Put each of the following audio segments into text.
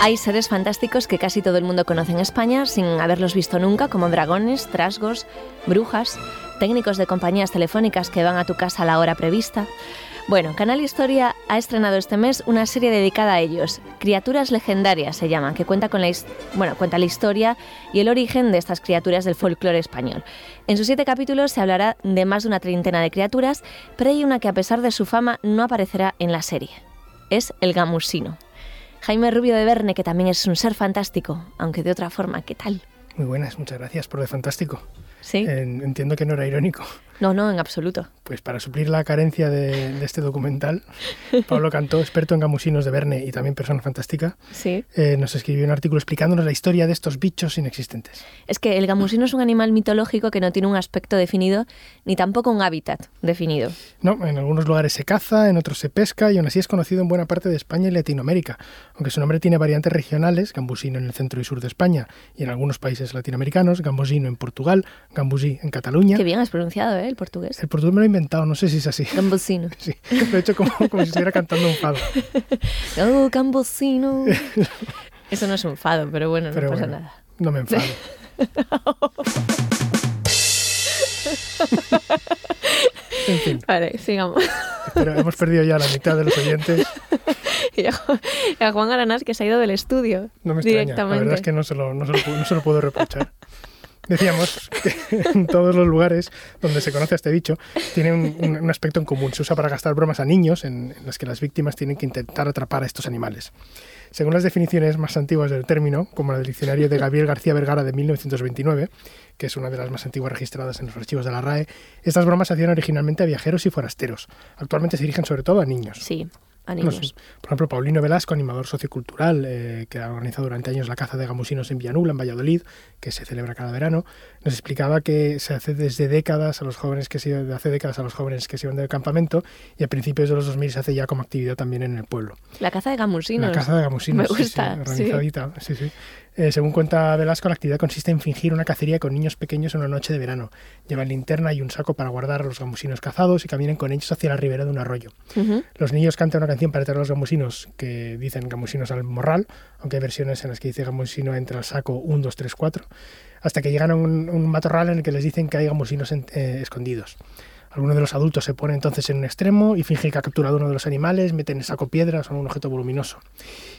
Hay seres fantásticos que casi todo el mundo conoce en España sin haberlos visto nunca, como dragones, trasgos, brujas, técnicos de compañías telefónicas que van a tu casa a la hora prevista. Bueno, Canal Historia ha estrenado este mes una serie dedicada a ellos. Criaturas legendarias se llama, que cuenta con la, bueno, cuenta la historia y el origen de estas criaturas del folclore español. En sus siete capítulos se hablará de más de una treintena de criaturas, pero hay una que a pesar de su fama no aparecerá en la serie. Es el gamusino. Jaime Rubio de Verne, que también es un ser fantástico, aunque de otra forma, ¿qué tal? Muy buenas, muchas gracias por de fantástico. ¿Sí? Eh, entiendo que no era irónico. No, no, en absoluto. Pues para suplir la carencia de, de este documental, Pablo Cantó, experto en gamusinos de Verne y también persona fantástica, Sí. eh, nos escribió un artículo explicándonos la historia de estos bichos inexistentes. Es que el gamusino es un animal mitológico que no tiene un aspecto definido ni tampoco un hábitat definido. No, en algunos lugares se caza, en otros se pesca y aún así es conocido en buena parte de España y Latinoamérica, aunque su nombre tiene variantes regionales, gambusino en el centro y sur de España y en algunos países latinoamericanos, gambusino en Portugal, gambusí en Cataluña. Qué bien has pronunciado, ¿eh? El portugués. El portugués me lo he inventado, no sé si es así. Gambusino. Sí, lo he hecho como, como si estuviera cantando un fado. Oh, gambusino. Eso no es un fado, pero bueno, no pasa nada. no me enfado. En fin, Vale, sigamos. pero hemos perdido ya la mitad de los oyentes. Y a Juan- Aranás que se ha ido del estudio No me extraña. La verdad es que no se lo, no se lo pu- no se lo puedo reprochar. Decíamos que en todos los lugares donde se conoce este bicho tiene un aspecto en común. Se usa para gastar bromas a niños en, en las que las víctimas tienen que intentar atrapar a estos animales. Según las definiciones más antiguas del término, como la del diccionario de Gabriel García Vergara de 1929, que es una de las más antiguas registradas en los archivos de la RAE, estas bromas se hacían originalmente a viajeros y forasteros. Actualmente se dirigen sobre todo a niños. Sí, a No niños. sé. Por ejemplo, Paulino Velasco, animador sociocultural, eh, que ha organizado durante años la caza de gamusinos en Villanula, en Valladolid, que se celebra cada verano, nos explicaba que se hace desde décadas a los jóvenes que se hace décadas a los jóvenes que se iban del campamento y a principios de los 2000 se hace ya como actividad también en el pueblo. La caza de gamusinos. La caza de gamusinos. Me gusta, sí, sí. organizadita, sí, sí. Eh, según cuenta Velasco, la actividad consiste en fingir una cacería con niños pequeños en una noche de verano. Llevan linterna y un saco para guardar a los gamusinos cazados y caminan con ellos hacia la ribera de un arroyo. Los niños cantan una canción para atraer a los gamusinos que dicen gamusinos al morral, aunque hay versiones en las que dice gamusino entra al saco 1, 2, 3, 4, hasta que llegan a un, un matorral en el que les dicen que hay gamusinos en- eh, escondidos. Alguno de los adultos se pone entonces en un extremo y finge que ha capturado uno de los animales, mete en el saco piedras o un objeto voluminoso.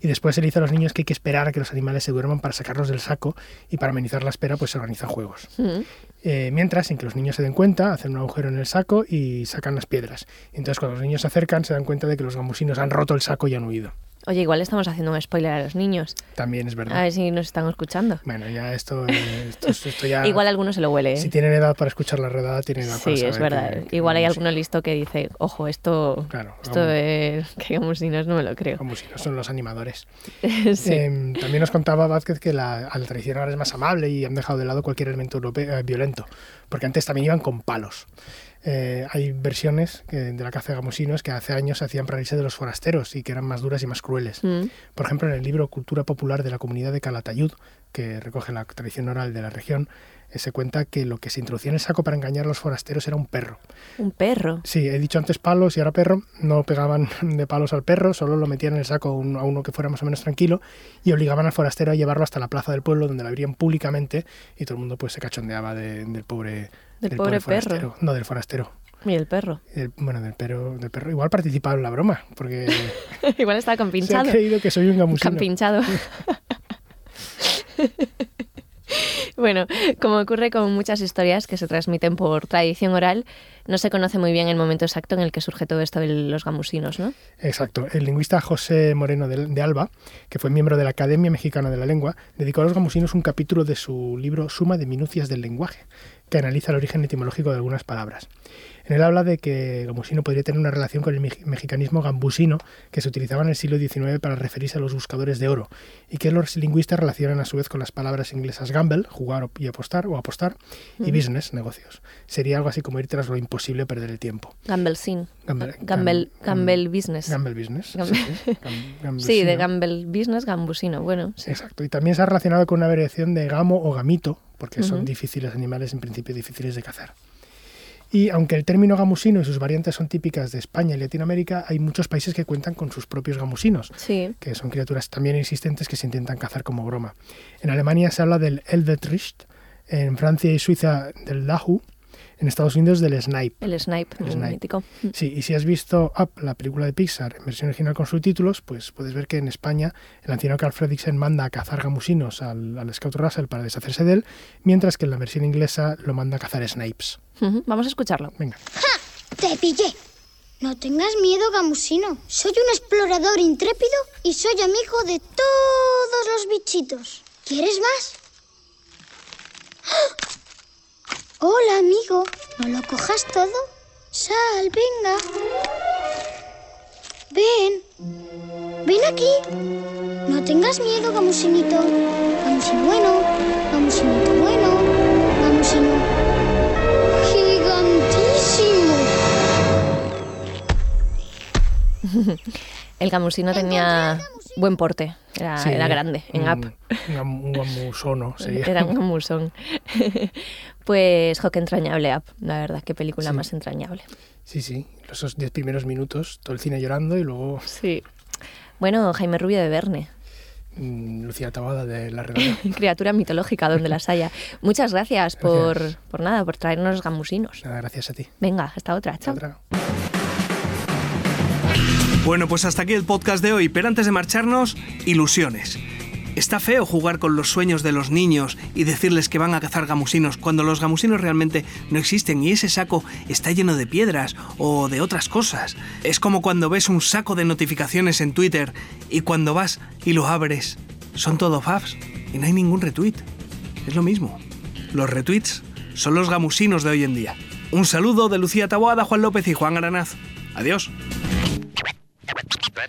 Y después se le dice a los niños que hay que esperar a que los animales se duerman para sacarlos del saco y para amenizar la espera pues se organizan juegos. Ujú. Eh, mientras, sin que los niños se den cuenta, hacen un agujero en el saco y sacan las piedras. Entonces, cuando los niños se acercan, se dan cuenta de que los gamusinos han roto el saco y han huido. Oye, igual estamos haciendo un spoiler a los niños. También es verdad. A ver si nos están escuchando. Bueno, ya esto, eh, esto, esto ya... Igual alguno se lo huele. ¿eh? Si tienen edad para escuchar la redada, tienen edad para Sí, es verdad. que- que Igual hay alguno listo que dice, ojo, esto, Claro, esto de que gamusinos no me lo creo. gamusinos son los animadores. sí. Eh, también nos contaba Vázquez que la, la tradición ahora es más amable y han dejado de lado cualquier elemento europeo- eh, violento, porque antes también iban con palos. Eh, hay versiones que- de la caza de gamusinos que hace años se hacían para irse de los forasteros y que eran más duras y más crueles. Mm. Por ejemplo, en el libro Cultura Popular de la Comunidad de Calatayud, que recoge la tradición oral de la región, eh, se cuenta que lo que se introducía en el saco para engañar a los forasteros era un perro. Un perro. Sí, he dicho antes palos y ahora perro. No pegaban de palos al perro, solo lo metían en el saco a uno que fuera más o menos tranquilo y obligaban al forastero a llevarlo hasta la plaza del pueblo donde lo abrían públicamente y todo el mundo pues se cachondeaba de- del pobre Del pobre perro. forastero. No, del forastero. Y el perro. Del- bueno, del perro, del perro. Igual participaba en la broma, porque Igual está se ha creído que soy un gamusino. Campinchado. bueno, como ocurre con muchas historias que se transmiten por tradición oral, no se conoce muy bien el momento exacto en el que surge todo esto de los gamusinos, ¿no? Exacto. El lingüista José Moreno de, de Alba, que fue miembro de la Academia Mexicana de la Lengua, dedicó a los gamusinos un capítulo de su libro Suma de Minucias del Lenguaje, que analiza el origen etimológico de algunas palabras. En él habla de que gamusino podría tener una relación con el mexicanismo gambusino que se utilizaba en el siglo XIX para referirse a los buscadores de oro y que los lingüistas relacionan a su vez con las palabras inglesas gamble, jugar y apostar o apostar, y business, negocios. Sería algo así como ir tras lo imposible, perder el tiempo. Gamble sin. Gamble, gamble, gamble business. Gamble business. Sí, de gamble business, gambusino. Bueno, Exacto. Y también se ha relacionado con una variación de gamo o gamito, porque son difíciles animales, en principio difíciles de cazar. Y aunque el término gamusino y sus variantes son típicas de España y Latinoamérica, hay muchos países que cuentan con sus propios gamusinos, que son criaturas también existentes que se intentan cazar como broma. En Alemania se habla del Elvetricht, en Francia y Suiza del Lahu, en Estados Unidos del Snipe. El Snipe, el mítico. Sí, y si has visto Up, la película de Pixar, en versión original con subtítulos, pues puedes ver que en España el anciano Carl Fredricksen manda a cazar gamusinos al, al Scout Russell para deshacerse de él, mientras que en la versión inglesa lo manda a cazar Snipes. Vamos a escucharlo. Venga. ¡Ja! ¡Te pillé! No tengas miedo, gamusino. Soy un explorador intrépido y soy amigo de todos los bichitos. ¿Quieres más? ¡Ah! Hola, amigo. ¿No lo cojas todo? Sal, venga. Ven. Ven aquí. No tengas miedo, gamusinito. Gamusino bueno. Gamusinito bueno. Gamusino gigantísimo. El gamusino tenía buen porte, era, era grande en app. Un, gamusono sería. Era un gamusón. pues, jo, qué entrañable app, la verdad, qué película más entrañable. Sí, sí, esos diez primeros minutos, todo el cine llorando y luego... Sí. Bueno, Jaime Rubio de Verne. Mm, Lucía Tabada de La Redonda. Criatura mitológica, donde las haya. Muchas gracias, Por, por nada, por traernos gamusinos. Nada, gracias a ti. Venga, hasta otra. Chao. Otra. Bueno, pues hasta aquí el podcast de hoy, pero antes de marcharnos, ilusiones. Está feo jugar con los sueños de los niños y decirles que van a cazar gamusinos cuando los gamusinos realmente no existen y ese saco está lleno de piedras o de otras cosas. Es como cuando ves un saco de notificaciones en Twitter y cuando vas y lo abres son todo faves y no hay ningún retweet. Es lo mismo. Los retweets son los gamusinos de hoy en día. Un saludo de Lucía Taboada, Juan López y Juan Aranaz. Adiós.